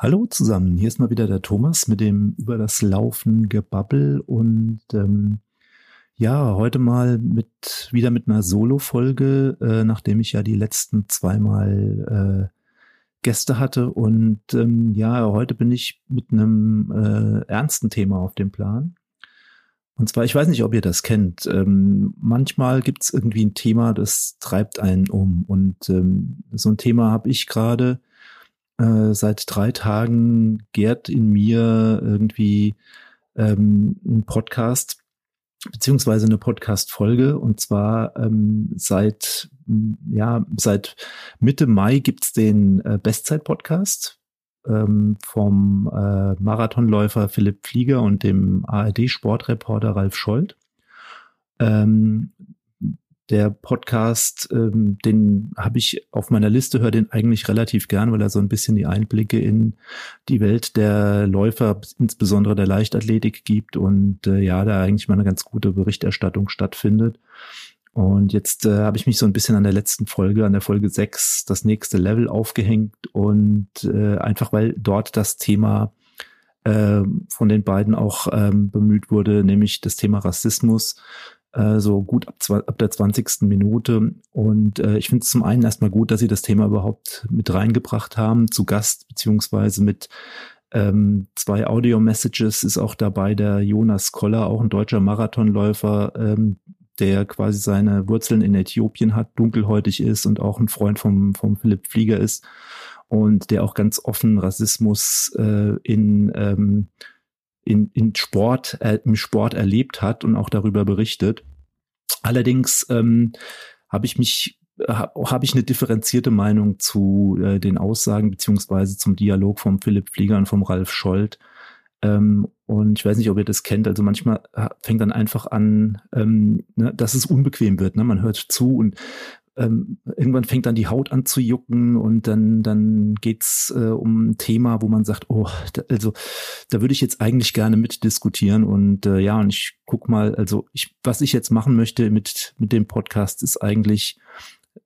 Hallo zusammen, hier ist mal wieder der Thomas mit dem über das Laufen Gebabbel und ähm, ja, heute mal mit wieder mit einer Solo-Folge, äh, nachdem ich ja die letzten zweimal äh, Gäste hatte und ähm, ja, heute bin ich mit einem äh, ernsten Thema auf dem Plan. Und zwar, ich weiß nicht, ob ihr das kennt. Ähm, manchmal gibt es irgendwie ein Thema, das treibt einen um. Und ähm, so ein Thema habe ich gerade äh, seit drei Tagen gärt in mir irgendwie ähm, ein Podcast beziehungsweise eine Podcast-Folge und zwar ähm, seit ja seit Mitte Mai gibt's den äh, Bestzeit-Podcast ähm, vom äh, Marathonläufer Philipp Flieger und dem ARD-Sportreporter Ralf Scholz. Ähm, der Podcast, ähm, den habe ich auf meiner Liste, höre den eigentlich relativ gern, weil er so ein bisschen die Einblicke in die Welt der Läufer, insbesondere der Leichtathletik gibt und äh, ja, da eigentlich mal eine ganz gute Berichterstattung stattfindet. Und jetzt äh, habe ich mich so ein bisschen an der letzten Folge, an der Folge 6, das nächste Level aufgehängt und äh, einfach weil dort das Thema äh, von den beiden auch ähm, bemüht wurde, nämlich das Thema Rassismus äh, so gut ab, ab der 20. Minute. Und äh, ich finde es zum einen erstmal gut, dass sie das Thema überhaupt mit reingebracht haben, zu Gast, beziehungsweise mit ähm, zwei Audio-Messages ist auch dabei der Jonas Koller, auch ein deutscher Marathonläufer, ähm, der quasi seine Wurzeln in Äthiopien hat, dunkelhäutig ist und auch ein Freund vom, vom Philipp Flieger ist und der auch ganz offen Rassismus äh, in ähm, in, in Sport, äh, im Sport erlebt hat und auch darüber berichtet. Allerdings ähm, habe ich mich habe hab ich eine differenzierte Meinung zu äh, den Aussagen beziehungsweise zum Dialog vom Philipp Flieger und vom Ralf Scholz. Ähm, und ich weiß nicht, ob ihr das kennt. Also manchmal fängt dann einfach an, ähm, ne, dass es unbequem wird. Ne? Man hört zu und ähm, irgendwann fängt dann die Haut an zu jucken und dann, dann geht's äh, um ein Thema, wo man sagt, oh, da, also da würde ich jetzt eigentlich gerne mitdiskutieren und äh, ja, und ich guck mal, also ich, was ich jetzt machen möchte mit, mit dem Podcast ist eigentlich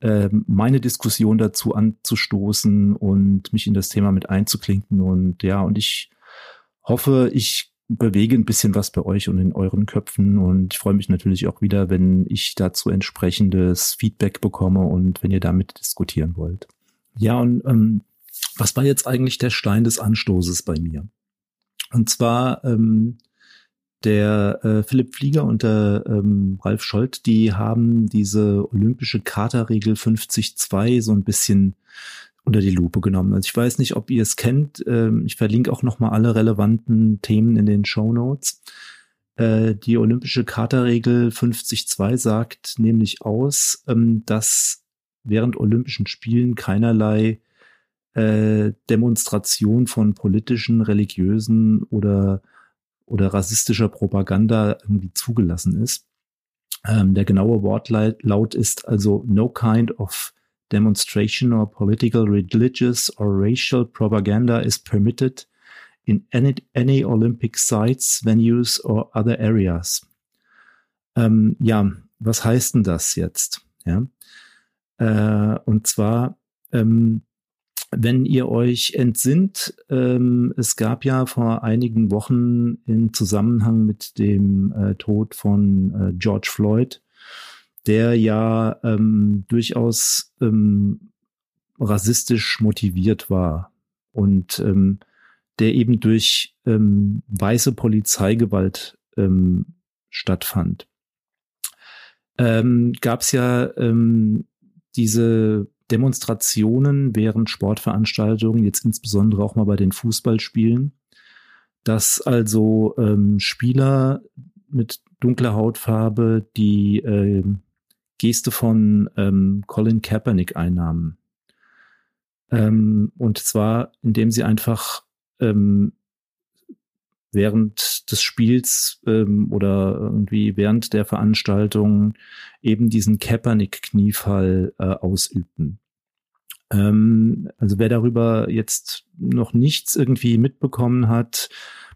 äh, meine Diskussion dazu anzustoßen und mich in das Thema mit einzuklinken und ja, und ich hoffe, ich bewege ein bisschen was bei euch und in euren Köpfen und ich freue mich natürlich auch wieder, wenn ich dazu entsprechendes Feedback bekomme und wenn ihr damit diskutieren wollt. Ja, und ähm, was war jetzt eigentlich der Stein des Anstoßes bei mir? Und zwar ähm, der äh, Philipp Flieger und der ähm, Ralf Scholz, die haben diese olympische Katerregel 50-2 so ein bisschen unter die Lupe genommen. Also ich weiß nicht, ob ihr es kennt. Ähm, ich verlinke auch nochmal alle relevanten Themen in den Show Notes. Äh, die olympische Charta-Regel 50.2 sagt nämlich aus, ähm, dass während Olympischen Spielen keinerlei äh, Demonstration von politischen, religiösen oder, oder rassistischer Propaganda irgendwie zugelassen ist. Ähm, der genaue Wortlaut ist also no kind of demonstration or political, religious or racial propaganda is permitted in any, any Olympic sites, venues or other areas. Ähm, ja, was heißt denn das jetzt? Ja, äh, und zwar, ähm, wenn ihr euch entsinnt, ähm, es gab ja vor einigen Wochen im Zusammenhang mit dem äh, Tod von äh, George Floyd der ja ähm, durchaus ähm, rassistisch motiviert war und ähm, der eben durch ähm, weiße Polizeigewalt ähm, stattfand. Ähm, Gab es ja ähm, diese Demonstrationen während Sportveranstaltungen, jetzt insbesondere auch mal bei den Fußballspielen, dass also ähm, Spieler mit dunkler Hautfarbe, die äh, Geste von ähm, Colin Kaepernick einnahmen. Ähm, und zwar, indem sie einfach ähm, während des Spiels ähm, oder irgendwie während der Veranstaltung eben diesen Kaepernick-Kniefall äh, ausübten. Ähm, also wer darüber jetzt noch nichts irgendwie mitbekommen hat,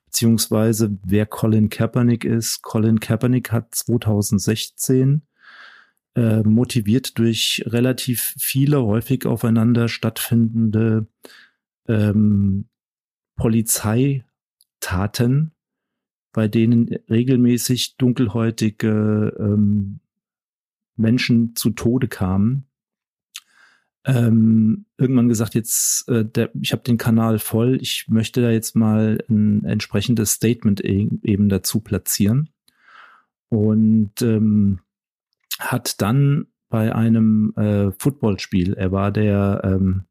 beziehungsweise wer Colin Kaepernick ist, Colin Kaepernick hat 2016 äh, motiviert durch relativ viele häufig aufeinander stattfindende ähm, Polizeitaten, bei denen regelmäßig dunkelhäutige ähm, Menschen zu Tode kamen, ähm, irgendwann gesagt, jetzt, äh, der, ich habe den Kanal voll, ich möchte da jetzt mal ein entsprechendes Statement e eben dazu platzieren. Und ähm, hat dann bei einem äh, Footballspiel, er war der, ähm,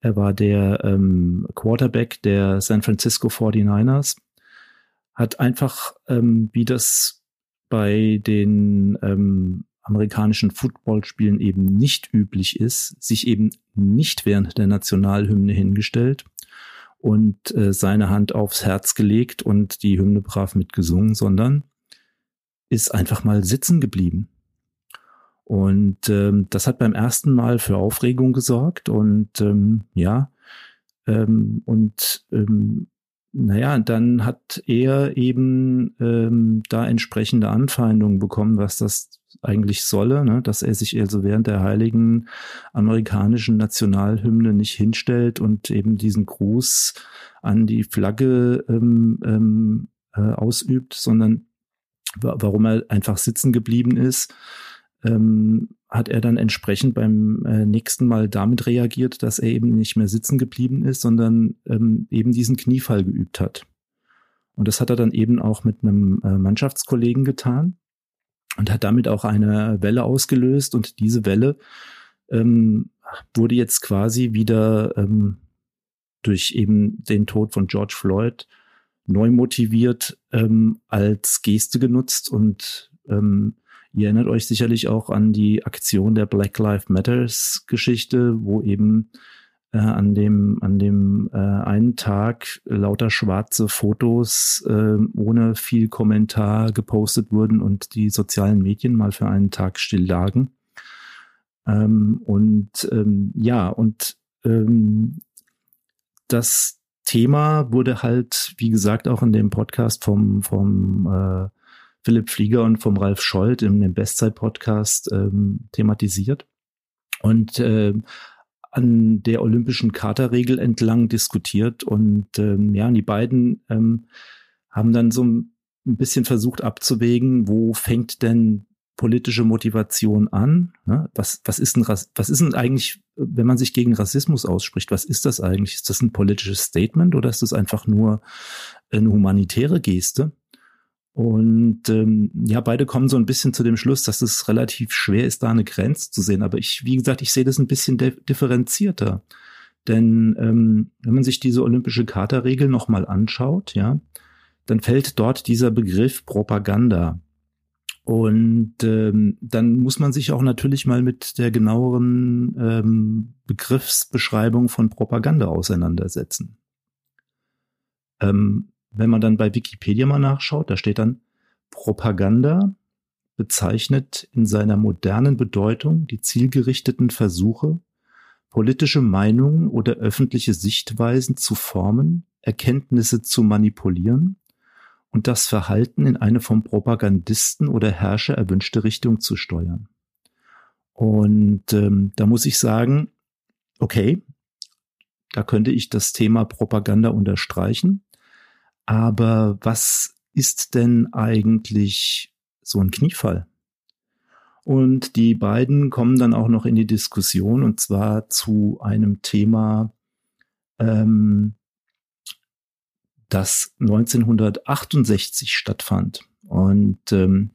er war der ähm, Quarterback der San Francisco 49ers, hat einfach, ähm, wie das bei den ähm, amerikanischen Footballspielen eben nicht üblich ist, sich eben nicht während der Nationalhymne hingestellt und äh, seine Hand aufs Herz gelegt und die Hymne brav mitgesungen, sondern ist einfach mal sitzen geblieben. Und ähm, das hat beim ersten Mal für Aufregung gesorgt und ähm, ja, ähm, und ähm, naja, dann hat er eben ähm, da entsprechende Anfeindungen bekommen, was das eigentlich solle, ne? dass er sich also während der heiligen amerikanischen Nationalhymne nicht hinstellt und eben diesen Gruß an die Flagge ähm, ähm, äh, ausübt, sondern warum er einfach sitzen geblieben ist, ähm, hat er dann entsprechend beim äh, nächsten Mal damit reagiert, dass er eben nicht mehr sitzen geblieben ist, sondern ähm, eben diesen Kniefall geübt hat. Und das hat er dann eben auch mit einem äh, Mannschaftskollegen getan und hat damit auch eine Welle ausgelöst. Und diese Welle ähm, wurde jetzt quasi wieder ähm, durch eben den Tod von George Floyd neu motiviert ähm, als Geste genutzt und ähm, ihr erinnert euch sicherlich auch an die Aktion der Black Lives Matters Geschichte, wo eben äh, an dem an dem äh, einen Tag lauter schwarze Fotos äh, ohne viel Kommentar gepostet wurden und die sozialen Medien mal für einen Tag still lagen. Ähm, und ähm, ja und ähm, das Thema wurde halt, wie gesagt, auch in dem Podcast vom, vom äh, Philipp Flieger und vom Ralf Scholz in dem Bestzeit-Podcast ähm, thematisiert. Und äh, an der olympischen Charterregel entlang diskutiert. Und ähm, ja, die beiden ähm, haben dann so ein bisschen versucht abzuwägen, wo fängt denn politische Motivation an? Ne? Was, was, ist ein, was ist denn eigentlich, wenn man sich gegen Rassismus ausspricht, was ist das eigentlich? Ist das ein politisches Statement oder ist das einfach nur eine humanitäre Geste? Und ähm, ja, beide kommen so ein bisschen zu dem Schluss, dass es relativ schwer ist, da eine Grenze zu sehen. Aber ich, wie gesagt, ich sehe das ein bisschen differenzierter. Denn ähm, wenn man sich diese olympische Charta-Regel nochmal anschaut, ja, dann fällt dort dieser Begriff Propaganda. Und ähm, dann muss man sich auch natürlich mal mit der genaueren ähm, Begriffsbeschreibung von Propaganda auseinandersetzen. Ähm, wenn man dann bei Wikipedia mal nachschaut, da steht dann Propaganda bezeichnet in seiner modernen Bedeutung die zielgerichteten Versuche, politische Meinungen oder öffentliche Sichtweisen zu formen, Erkenntnisse zu manipulieren und das Verhalten in eine vom Propagandisten oder Herrscher erwünschte Richtung zu steuern. Und ähm, da muss ich sagen, okay, da könnte ich das Thema Propaganda unterstreichen. Aber was ist denn eigentlich so ein Kniefall? Und die beiden kommen dann auch noch in die Diskussion und zwar zu einem Thema, ähm, das 1968 stattfand. Und ähm,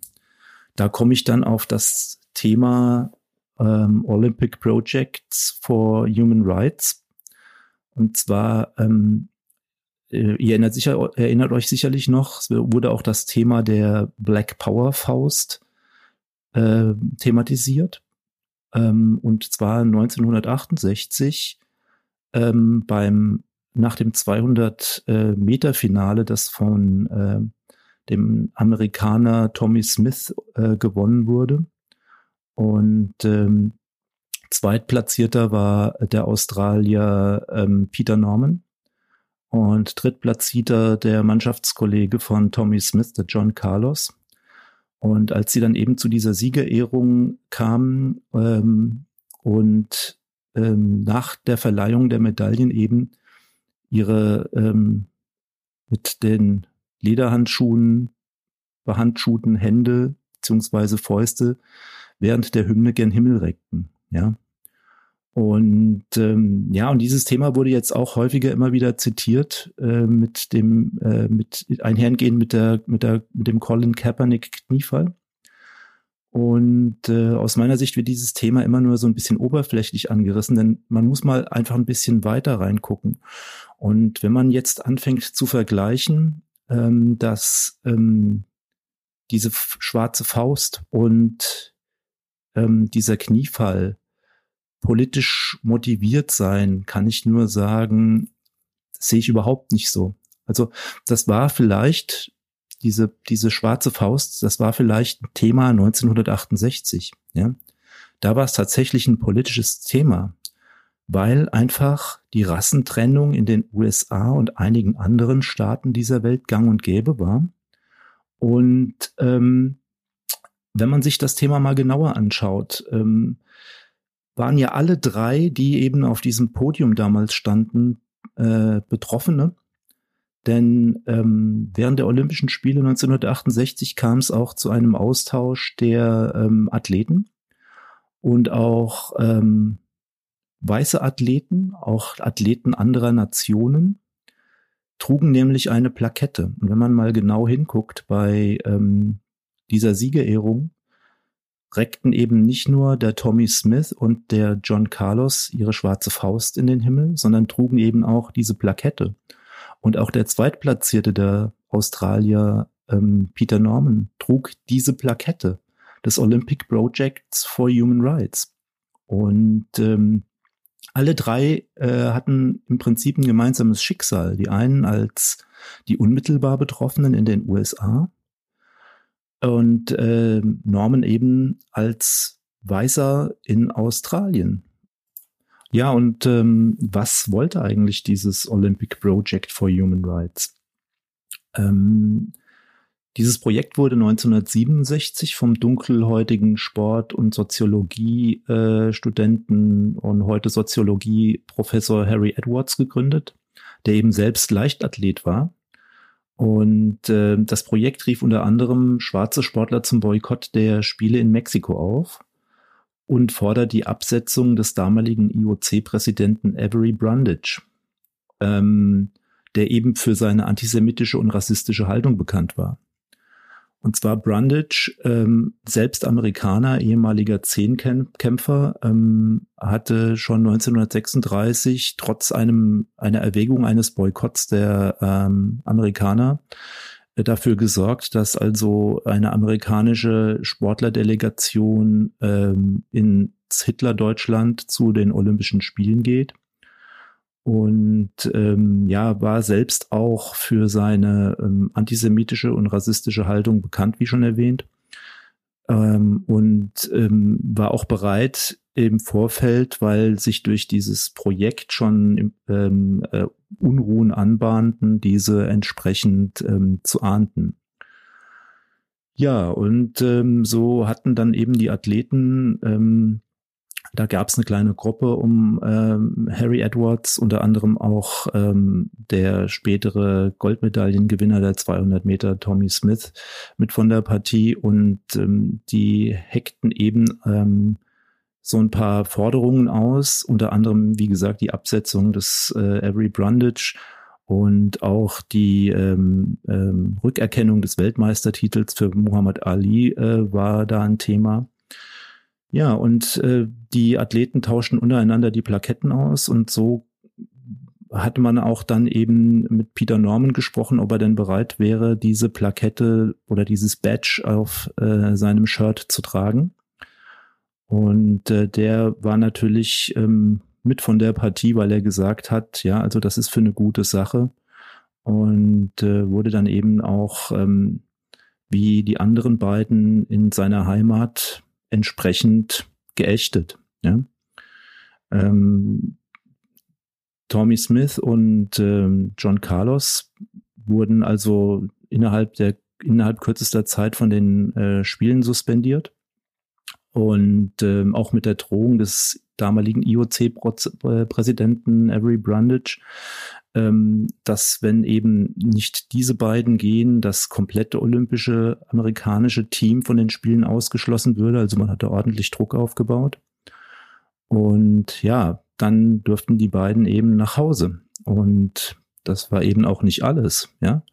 da komme ich dann auf das Thema ähm, Olympic Projects for Human Rights. Und zwar ähm, äh, ihr erinnert, sicher, erinnert euch sicherlich noch, es wurde auch das Thema der Black Power Faust äh, thematisiert. Ähm, und zwar 1968 ähm, beim nach dem 200 äh, Meter Finale, das von äh, dem Amerikaner Tommy Smith äh, gewonnen wurde. Und ähm, zweitplatzierter war der Australier ähm, Peter Norman und drittplatzierter der Mannschaftskollege von Tommy Smith, der John Carlos. Und als sie dann eben zu dieser Siegerehrung kamen ähm, und ähm, nach der Verleihung der Medaillen eben ihre ähm, mit den Lederhandschuhen behandschuhten Hände beziehungsweise Fäuste während der Hymne gen Himmel reckten. Ja. Und ähm, ja, und dieses Thema wurde jetzt auch häufiger immer wieder zitiert äh, mit dem äh, mit einhergehen mit der mit der mit dem Colin Kaepernick Kniefall. Und äh, aus meiner Sicht wird dieses Thema immer nur so ein bisschen oberflächlich angerissen, denn man muss mal einfach ein bisschen weiter reingucken. Und wenn man jetzt anfängt zu vergleichen, ähm, dass ähm, diese schwarze Faust und ähm, dieser Kniefall politisch motiviert sein, kann ich nur sagen, sehe ich überhaupt nicht so. Also das war vielleicht diese, diese schwarze Faust, das war vielleicht ein Thema 1968, ja. Da war es tatsächlich ein politisches Thema, weil einfach die Rassentrennung in den USA und einigen anderen Staaten dieser Welt gang und gäbe war. Und ähm, wenn man sich das Thema mal genauer anschaut, ähm, waren ja alle drei, die eben auf diesem Podium damals standen, äh, Betroffene. Denn ähm, während der Olympischen Spiele 1968 kam es auch zu einem Austausch der ähm, Athleten und auch ähm, weiße Athleten, auch Athleten anderer Nationen, trugen nämlich eine Plakette. Und wenn man mal genau hinguckt bei ähm, dieser Siegerehrung, reckten eben nicht nur der Tommy Smith und der John Carlos ihre schwarze Faust in den Himmel, sondern trugen eben auch diese Plakette. Und auch der Zweitplatzierte der Australier, ähm, Peter Norman, trug diese Plakette des Olympic Projects for Human Rights. Und ähm, alle drei äh, hatten im Prinzip ein gemeinsames Schicksal. Die einen als die unmittelbar Betroffenen in den USA und äh, Norman eben als Weißer in Australien. Ja, und ähm, was wollte eigentlich dieses Olympic Project for Human Rights? Ähm, dieses Projekt wurde 1967 vom dunkelhäutigen Sport- und Soziologie-Studenten äh, und heute Soziologie-Professor Harry Edwards gegründet, der eben selbst Leichtathlet war. Und äh, das Projekt rief unter anderem schwarze Sportler zum Boykott der Spiele in Mexiko auf und fordert die Absetzung des damaligen IOC-Präsidenten Avery Brundage, ähm, der eben für seine antisemitische und rassistische Haltung bekannt war. Und zwar Brundage, ähm, selbst Amerikaner, ehemaliger Zehnkämpfer, ähm, hatte schon 1936 trotz einem einer Erwägung eines Boykotts der ähm, Amerikaner äh, dafür gesorgt, dass also eine amerikanische Sportlerdelegation ähm, ins Hitlerdeutschland zu den Olympischen Spielen geht und ähm, ja, war selbst auch für seine ähm, antisemitische und rassistische Haltung bekannt, wie schon erwähnt. Ähm, und ähm, war auch bereit im Vorfeld, weil sich durch dieses Projekt schon ähm, äh, Unruhen anbahnten, diese entsprechend ähm, zu ahnden. Ja, und ähm, so hatten dann eben die Athleten ähm, da gab es eine kleine Gruppe um ähm, Harry Edwards, unter anderem auch ähm, der spätere Goldmedaillengewinner der 200 Meter Tommy Smith mit von der Partie und ähm, die hackten eben ähm, so ein paar Forderungen aus, unter anderem, wie gesagt, die Absetzung des äh, Avery Brundage und auch die ähm, ähm, Rückerkennung des Weltmeistertitels für Muhammad Ali äh, war da ein Thema. Ja, und äh, die Athleten tauschten untereinander die Plaketten aus und so hatte man auch dann eben mit Peter Norman gesprochen, ob er denn bereit wäre, diese Plakette oder dieses Badge auf äh, seinem Shirt zu tragen. Und äh, der war natürlich ähm, mit von der Partie, weil er gesagt hat, ja, also das ist für eine gute Sache. Und äh, wurde dann eben auch ähm, wie die anderen beiden in seiner Heimat entsprechend geächtet. Ja? Ähm, Tommy Smith und ähm, John Carlos wurden also innerhalb der innerhalb kürzester Zeit von den äh, Spielen suspendiert und ähm, auch mit der Drohung des damaligen IOC-Präsidenten Avery Brundage, ähm, dass wenn eben nicht diese beiden gehen, das komplette olympische amerikanische Team von den Spielen ausgeschlossen würde. Also man hatte ordentlich Druck aufgebaut. Und ja, dann dürften die beiden eben nach Hause. Und das war eben auch nicht alles, ja.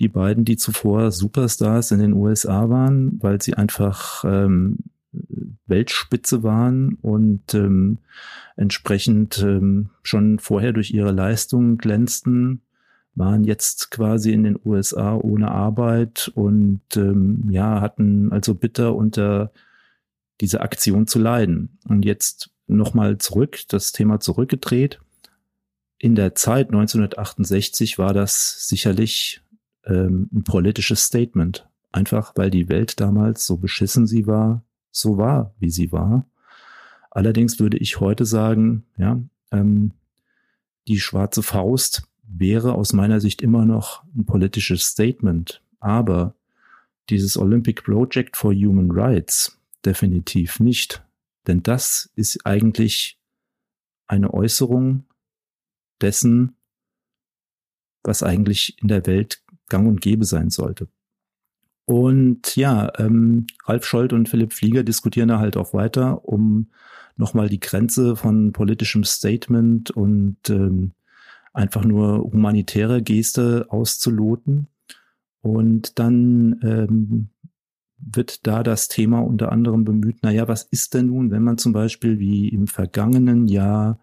Die beiden, die zuvor Superstars in den USA waren, weil sie einfach ähm, Weltspitze waren und ähm, entsprechend ähm, schon vorher durch ihre Leistungen glänzten, waren jetzt quasi in den USA ohne Arbeit und ähm, ja, hatten also bitter unter dieser Aktion zu leiden. Und jetzt nochmal zurück, das Thema zurückgedreht. In der Zeit 1968 war das sicherlich ähm, ein politisches Statement. Einfach weil die Welt damals so beschissen sie war, so war, wie sie war. Allerdings würde ich heute sagen, ja, ähm, die schwarze Faust wäre aus meiner Sicht immer noch ein politisches Statement. Aber dieses Olympic Project for Human Rights definitiv nicht. Denn das ist eigentlich eine Äußerung dessen, was eigentlich in der Welt gang und gäbe sein sollte. Und ja, ähm, Ralf Scholz und Philipp Flieger diskutieren da halt auch weiter, um nochmal die Grenze von politischem Statement und ähm, einfach nur humanitäre Geste auszuloten. Und dann ähm, wird da das Thema unter anderem bemüht, naja, was ist denn nun, wenn man zum Beispiel wie im vergangenen Jahr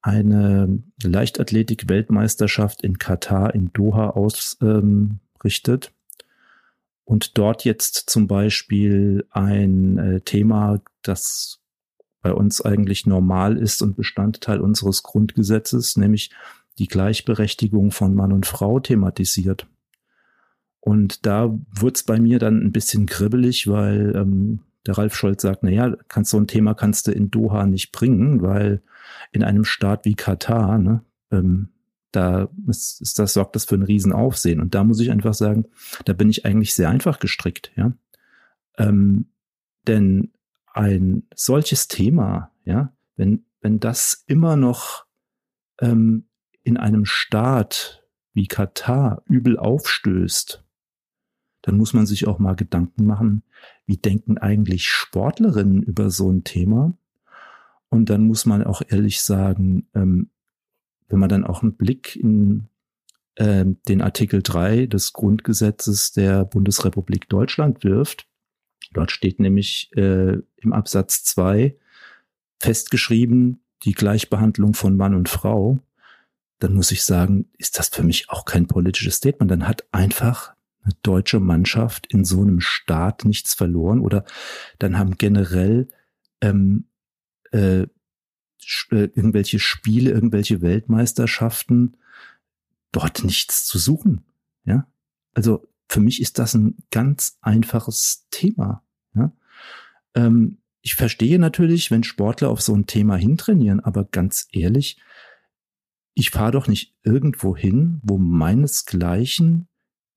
eine Leichtathletik-Weltmeisterschaft in Katar in Doha ausrichtet? Ähm, und dort jetzt zum Beispiel ein äh, Thema, das bei uns eigentlich normal ist und Bestandteil unseres Grundgesetzes, nämlich die Gleichberechtigung von Mann und Frau thematisiert. Und da wurde es bei mir dann ein bisschen kribbelig, weil ähm, der Ralf Scholz sagt, na ja, kannst so ein Thema kannst du in Doha nicht bringen, weil in einem Staat wie Katar, ne, ähm, da ist, ist das, sorgt das für ein Riesenaufsehen. Und da muss ich einfach sagen, da bin ich eigentlich sehr einfach gestrickt, ja. Ähm, denn ein solches Thema, ja, wenn, wenn das immer noch ähm, in einem Staat wie Katar übel aufstößt, dann muss man sich auch mal Gedanken machen, wie denken eigentlich Sportlerinnen über so ein Thema? Und dann muss man auch ehrlich sagen, ähm, wenn man dann auch einen Blick in äh, den Artikel 3 des Grundgesetzes der Bundesrepublik Deutschland wirft, dort steht nämlich äh, im Absatz 2 festgeschrieben, die Gleichbehandlung von Mann und Frau, dann muss ich sagen, ist das für mich auch kein politisches Statement. Dann hat einfach eine deutsche Mannschaft in so einem Staat nichts verloren oder dann haben generell ähm, äh, äh, irgendwelche Spiele, irgendwelche Weltmeisterschaften dort nichts zu suchen. Ja, also für mich ist das ein ganz einfaches Thema. Ja? Ähm, ich verstehe natürlich, wenn Sportler auf so ein Thema hintrainieren, aber ganz ehrlich, ich fahre doch nicht irgendwo hin, wo meinesgleichen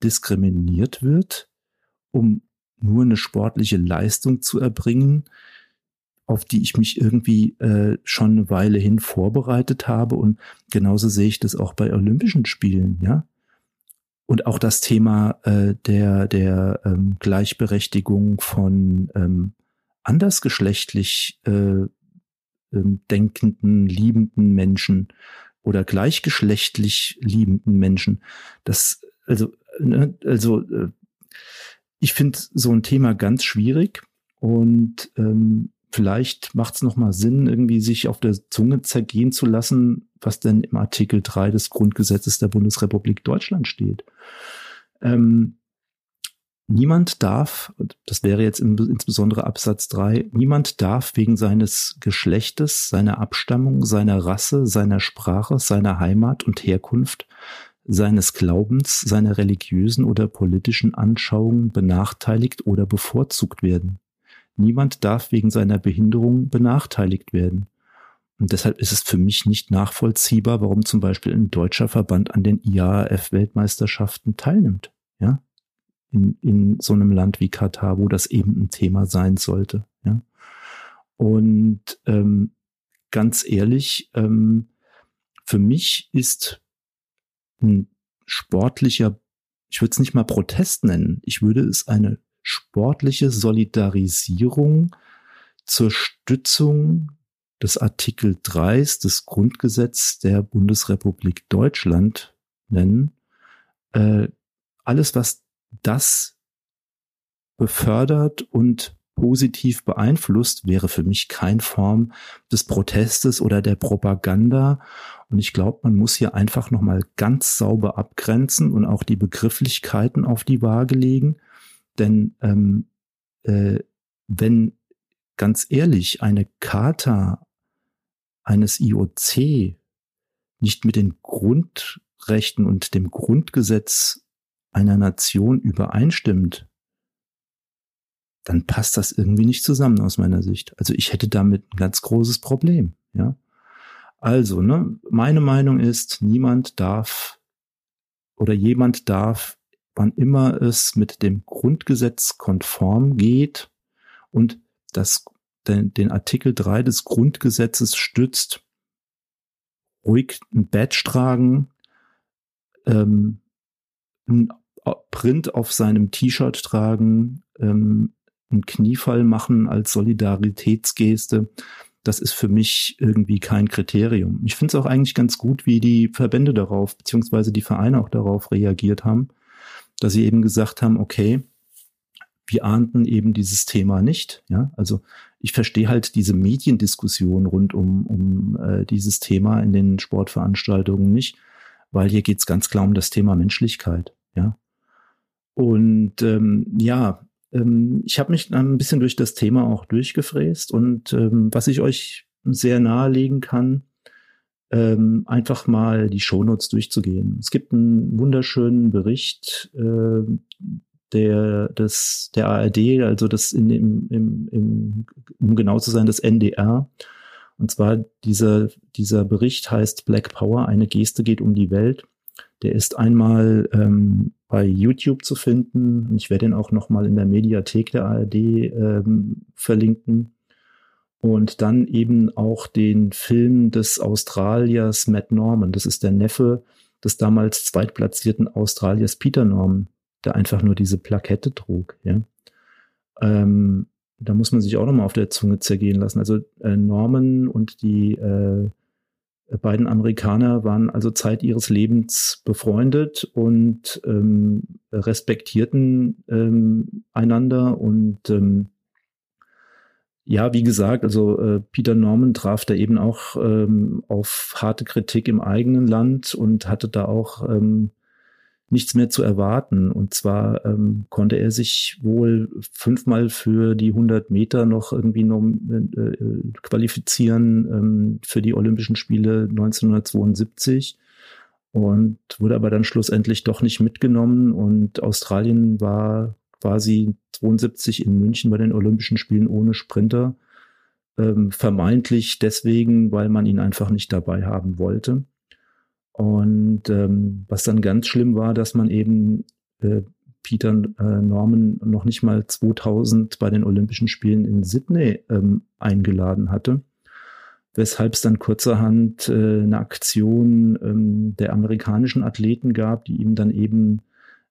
diskriminiert wird, um nur eine sportliche Leistung zu erbringen, auf die ich mich irgendwie äh, schon eine Weile hin vorbereitet habe. Und genauso sehe ich das auch bei Olympischen Spielen, ja. Und auch das Thema äh, der, der ähm, Gleichberechtigung von ähm, andersgeschlechtlich äh, ähm, denkenden, liebenden Menschen oder gleichgeschlechtlich liebenden Menschen. Das, also, ne, also äh, ich finde so ein Thema ganz schwierig und ähm, vielleicht macht es nochmal Sinn, irgendwie sich auf der Zunge zergehen zu lassen, was denn im Artikel 3 des Grundgesetzes der Bundesrepublik Deutschland steht. Ähm, niemand darf, das wäre jetzt im, insbesondere Absatz 3, niemand darf wegen seines Geschlechtes, seiner Abstammung, seiner Rasse, seiner Sprache, seiner Heimat und Herkunft, seines Glaubens, seiner religiösen oder politischen Anschauungen benachteiligt oder bevorzugt werden. Niemand darf wegen seiner Behinderung benachteiligt werden. Und deshalb ist es für mich nicht nachvollziehbar, warum zum Beispiel ein deutscher Verband an den IAAF-Weltmeisterschaften teilnimmt. Ja, in, in so einem Land wie Katar, wo das eben ein Thema sein sollte. Ja, und ähm, ganz ehrlich, ähm, für mich ist ein sportlicher, ich würde es nicht mal Protest nennen, ich würde es eine sportliche Solidarisierung zur Stützung des Artikel 3 des Grundgesetzes der Bundesrepublik Deutschland nennen. Äh, alles, was das befördert und positiv beeinflusst, wäre für mich kein Form des Protestes oder der Propaganda. Und ich glaube, man muss hier einfach nochmal ganz sauber abgrenzen und auch die Begrifflichkeiten auf die Waage legen. Denn ähm, äh, wenn ganz ehrlich eine Charta eines IOC nicht mit den Grundrechten und dem Grundgesetz einer Nation übereinstimmt, dann passt das irgendwie nicht zusammen aus meiner Sicht. Also ich hätte damit ein ganz großes Problem, ja. Also, ne, meine Meinung ist, niemand darf oder jemand darf, wann immer es mit dem Grundgesetz konform geht und das, den, den Artikel 3 des Grundgesetzes stützt, ruhig ein Badge tragen, ähm, ein Print auf seinem T-Shirt tragen, ähm, einen Kniefall machen als Solidaritätsgeste, das ist für mich irgendwie kein Kriterium. Ich finde es auch eigentlich ganz gut, wie die Verbände darauf, beziehungsweise die Vereine auch darauf reagiert haben, dass sie eben gesagt haben, okay, wir ahnten eben dieses Thema nicht. Ja, also ich verstehe halt diese Mediendiskussion rund um, um äh, dieses Thema in den Sportveranstaltungen nicht, weil hier geht es ganz klar um das Thema Menschlichkeit. Ja, und ähm, ja, ähm, ich habe mich ein bisschen durch das Thema auch durchgefräst und ähm, was ich euch sehr nahelegen kann, ähm, einfach mal die Shownotes durchzugehen. Es gibt einen wunderschönen Bericht äh, der, des, der ARD, also das in dem, im, im, um genau zu sein, das NDR. Und zwar dieser, dieser Bericht heißt Black Power, eine Geste geht um die Welt. Der ist einmal ähm, bei YouTube zu finden. Ich werde ihn auch noch mal in der Mediathek der ARD ähm, verlinken. Und dann eben auch den Film des Australiers Matt Norman. Das ist der Neffe des damals zweitplatzierten Australiers Peter Norman, der einfach nur diese Plakette trug. Ja. Ähm, da muss man sich auch noch mal auf der Zunge zergehen lassen. Also äh, Norman und die äh, beiden Amerikaner waren also Zeit ihres Lebens befreundet und ähm, respektierten ähm, einander und ähm, ja, wie gesagt, also äh, Peter Norman traf da eben auch ähm, auf harte Kritik im eigenen Land und hatte da auch ähm, nichts mehr zu erwarten. Und zwar ähm, konnte er sich wohl fünfmal für die 100 Meter noch irgendwie noch, äh, äh, qualifizieren ähm, für die Olympischen Spiele 1972 und wurde aber dann schlussendlich doch nicht mitgenommen. Und Australien war quasi 72 in München bei den Olympischen Spielen ohne Sprinter. Ähm, vermeintlich deswegen, weil man ihn einfach nicht dabei haben wollte. Und ähm, was dann ganz schlimm war, dass man eben äh, Peter äh, Norman noch nicht mal 2000 bei den Olympischen Spielen in Sydney ähm, eingeladen hatte, weshalb es dann kurzerhand äh, eine Aktion ähm, der amerikanischen Athleten gab, die ihm dann eben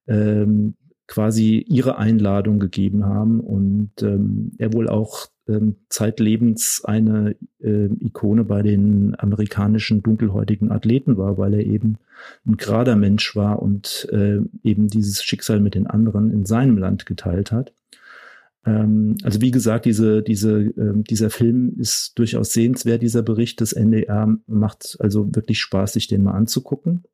ähm, quasi ihre Einladung gegeben haben und ähm, er wohl auch ähm, zeitlebens eine äh, Ikone bei den amerikanischen dunkelhäutigen Athleten war, weil er eben ein gerader Mensch war und äh, eben dieses Schicksal mit den anderen in seinem Land geteilt hat. Ähm, also wie gesagt, diese, diese, äh, dieser Film ist durchaus sehenswert, dieser Bericht des NDR macht also wirklich Spaß, sich den mal anzugucken.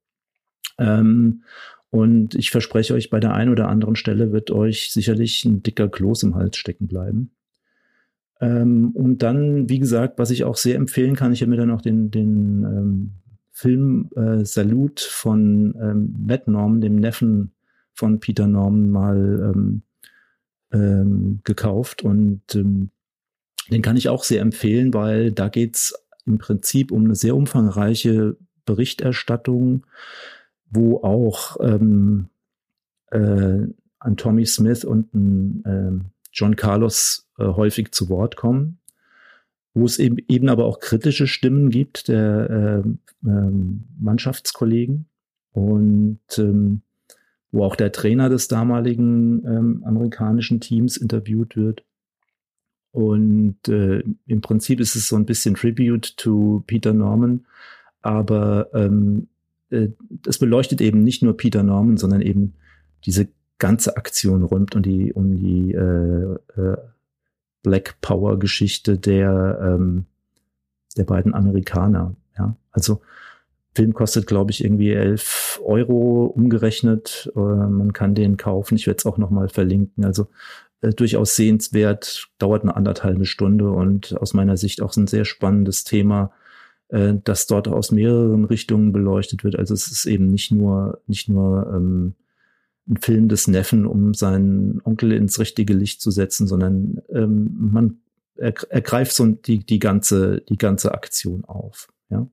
Ähm, und ich verspreche euch, bei der einen oder anderen Stelle wird euch sicherlich ein dicker Kloß im Hals stecken bleiben. Ähm, und dann, wie gesagt, was ich auch sehr empfehlen kann, ich habe mir dann auch den, den ähm, Film äh, Salut von ähm, Matt Norman, dem Neffen von Peter Norman, mal ähm, ähm, gekauft. Und ähm, den kann ich auch sehr empfehlen, weil da geht's im Prinzip um eine sehr umfangreiche Berichterstattung wo auch ähm, äh, ein Tommy Smith und ein äh, John Carlos äh, häufig zu Wort kommen. wo es eben, eben aber auch kritische Stimmen gibt der äh, äh, Mannschaftskollegen und ähm, wo auch der Trainer des damaligen ähm, amerikanischen Teams interviewt wird. Und äh, im Prinzip ist es so ein bisschen Tribute to Peter Norman, aber ähm, äh, es beleuchtet eben nicht nur Peter Norman, sondern eben diese ganze Aktion rund um die um die äh, äh, Black Power Geschichte der ähm, der beiden Amerikaner. Ja, also Film kostet, glaube ich, irgendwie 11 Euro umgerechnet. Äh, man kann den kaufen. Ich werde es auch noch mal verlinken. Also äh, durchaus sehenswert, dauert eine anderthalbe Stunde und aus meiner Sicht auch ein sehr spannendes Thema, äh, das dort aus mehreren Richtungen beleuchtet wird. Also es ist eben nicht nur nicht nur ähm, ein Film des Neffen, um seinen Onkel ins richtige Licht zu setzen, sondern ähm, man ergreift so die die ganze die ganze Aktion auf. Ja.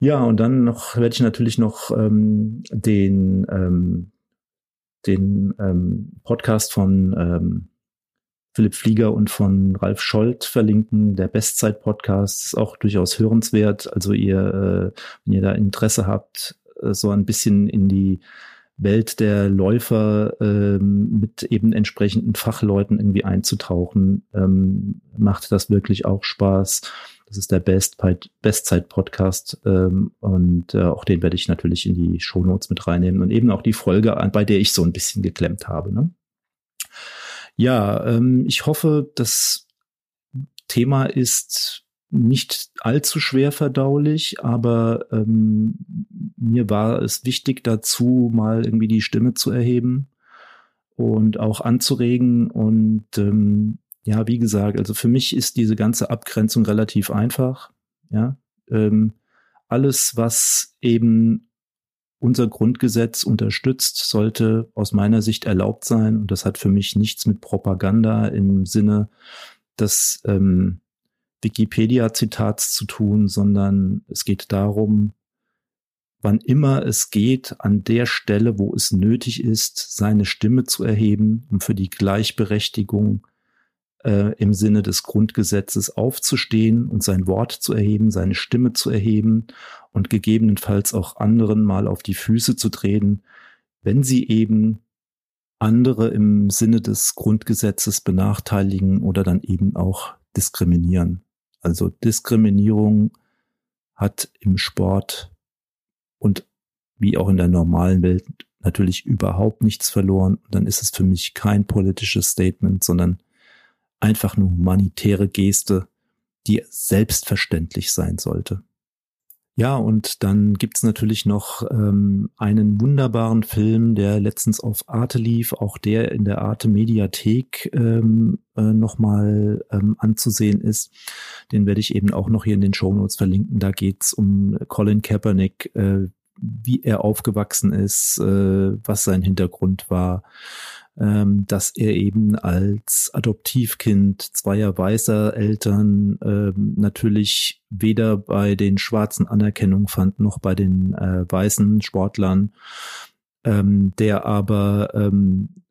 Ja, und dann noch werde ich natürlich noch ähm, den, ähm, den ähm, Podcast von ähm, Philipp Flieger und von Ralf Scholz verlinken. Der Bestzeit-Podcast ist auch durchaus hörenswert. Also ihr, äh, wenn ihr da Interesse habt, äh, so ein bisschen in die Welt der Läufer ähm, mit eben entsprechenden Fachleuten irgendwie einzutauchen, ähm, macht das wirklich auch Spaß. Das ist der Best Bestzeit-Podcast ähm, und äh, auch den werde ich natürlich in die Shownotes mit reinnehmen und eben auch die Folge, bei der ich so ein bisschen geklemmt habe. Ne? Ja, ähm, ich hoffe, das Thema ist nicht allzu schwer verdaulich, aber ähm, mir war es wichtig dazu, mal irgendwie die Stimme zu erheben und auch anzuregen und ähm, ja, wie gesagt, also für mich ist diese ganze Abgrenzung relativ einfach. Ja, ähm, alles, was eben unser Grundgesetz unterstützt, sollte aus meiner Sicht erlaubt sein. Und das hat für mich nichts mit Propaganda im Sinne des ähm, Wikipedia-Zitats zu tun, sondern es geht darum, wann immer es geht, an der Stelle, wo es nötig ist, seine Stimme zu erheben, um für die Gleichberechtigung äh, im Sinne des Grundgesetzes aufzustehen und sein Wort zu erheben, seine Stimme zu erheben und gegebenenfalls auch anderen mal auf die Füße zu treten, wenn sie eben andere im Sinne des Grundgesetzes benachteiligen oder dann eben auch diskriminieren. Also Diskriminierung hat im Sport und wie auch in der normalen Welt natürlich überhaupt nichts verloren. Dann ist es für mich kein politisches Statement, sondern einfach eine humanitäre Geste, die selbstverständlich sein sollte. Ja, und dann gibt's natürlich noch ähm, einen wunderbaren Film, der letztens auf Arte lief, auch der in der Arte Mediathek ähm, äh, nochmal ähm, anzusehen ist. Den werde ich eben auch noch hier in den Show Notes verlinken. Da geht's um Colin Kaepernick, äh, wie er aufgewachsen ist, äh, was sein Hintergrund war, ähm, dass er eben als Adoptivkind zweier weißer Eltern ähm, natürlich weder bei den Schwarzen Anerkennung fand, noch bei den äh, weißen Sportlern, ähm, der aber ähm,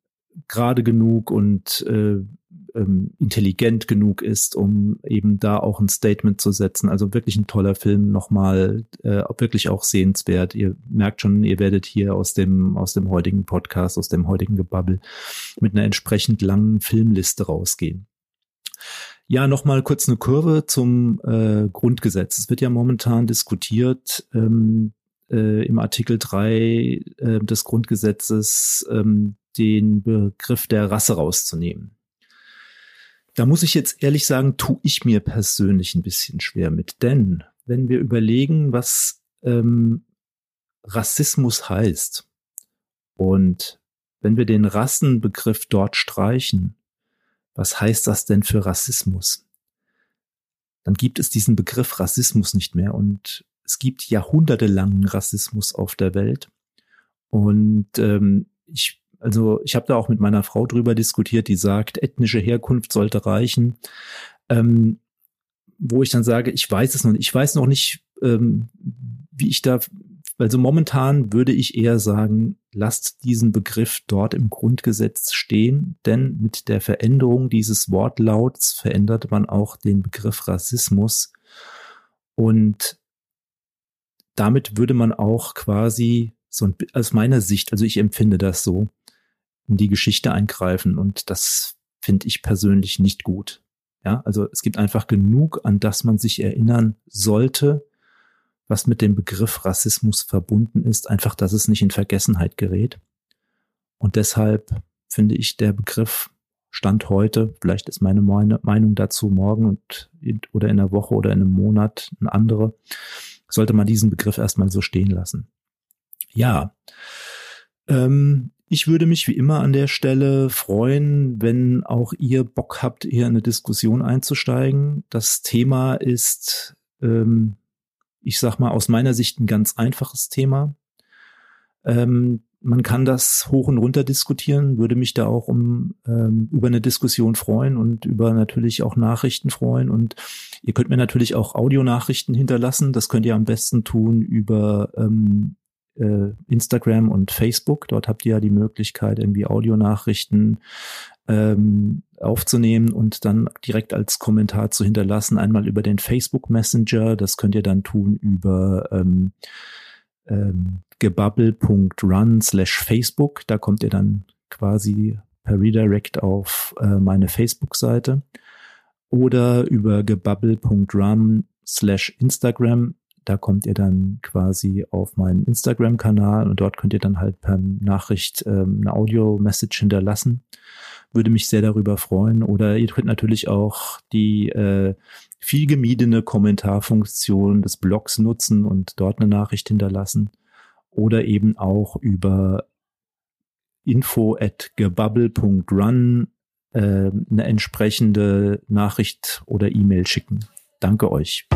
gerade genug und äh, ähm, intelligent genug ist, um eben da auch ein Statement zu setzen. Also wirklich ein toller Film, nochmal äh, wirklich auch sehenswert. Ihr merkt schon, ihr werdet hier aus dem aus dem heutigen Podcast, aus dem heutigen Gebabbel mit einer entsprechend langen Filmliste rausgehen. Ja, nochmal kurz eine Kurve zum äh, Grundgesetz. Es wird ja momentan diskutiert, ähm, äh, im Artikel 3 äh, des Grundgesetzes ähm, den Begriff der Rasse rauszunehmen. Da muss ich jetzt ehrlich sagen, tue ich mir persönlich ein bisschen schwer mit. Denn wenn wir überlegen, was ähm, Rassismus heißt und wenn wir den Rassenbegriff dort streichen, was heißt das denn für Rassismus? Dann gibt es diesen Begriff Rassismus nicht mehr und es gibt jahrhundertelangen Rassismus auf der Welt. Und ähm, ich also ich habe da auch mit meiner Frau drüber diskutiert, die sagt, ethnische Herkunft sollte reichen. Ähm, wo ich dann sage, ich weiß es noch nicht. Ich weiß noch nicht, ähm, wie ich da, also momentan würde ich eher sagen, lasst diesen Begriff dort im Grundgesetz stehen, denn mit der Veränderung dieses Wortlauts verändert man auch den Begriff Rassismus und damit würde man auch quasi so ein, aus meiner Sicht, also ich empfinde das so, in die Geschichte eingreifen und das finde ich persönlich nicht gut. Ja, also es gibt einfach genug, an das man sich erinnern sollte, was mit dem Begriff Rassismus verbunden ist, einfach, dass es nicht in Vergessenheit gerät. Und deshalb finde ich der Begriff Stand heute, vielleicht ist meine Meinung dazu morgen und, oder in einer Woche oder in einem Monat eine andere, sollte man diesen Begriff erstmal so stehen lassen. Ja, ähm, ich würde mich wie immer an der Stelle freuen, wenn auch ihr Bock habt, hier in eine Diskussion einzusteigen. Das Thema ist, ähm, ich sag mal, aus meiner Sicht ein ganz einfaches Thema. Ähm, man kann das hoch und runter diskutieren, würde mich da auch um ähm, über eine Diskussion freuen und über natürlich auch Nachrichten freuen. Und ihr könnt mir natürlich auch Audionachrichten hinterlassen. Das könnt ihr am besten tun über ähm, äh, Instagram und Facebook. Dort habt ihr ja die Möglichkeit, irgendwie Audionachrichten ähm, aufzunehmen und dann direkt als Kommentar zu hinterlassen. Einmal über den Facebook Messenger. Das könnt ihr dann tun über ähm, ähm, gebubble.run slash Facebook. Da kommt ihr dann quasi per Redirect auf äh, meine Facebook-Seite. Oder über gebubble.run slash Instagram da kommt ihr dann quasi auf meinen Instagram-Kanal und dort könnt ihr dann halt per Nachricht ähm, eine Audio-Message hinterlassen. Würde mich sehr darüber freuen. Oder ihr könnt natürlich auch die äh, viel gemiedene Kommentarfunktion des Blogs nutzen und dort eine Nachricht hinterlassen. Oder eben auch über info at gebubble.run äh, eine entsprechende Nachricht oder E-Mail schicken. Danke euch.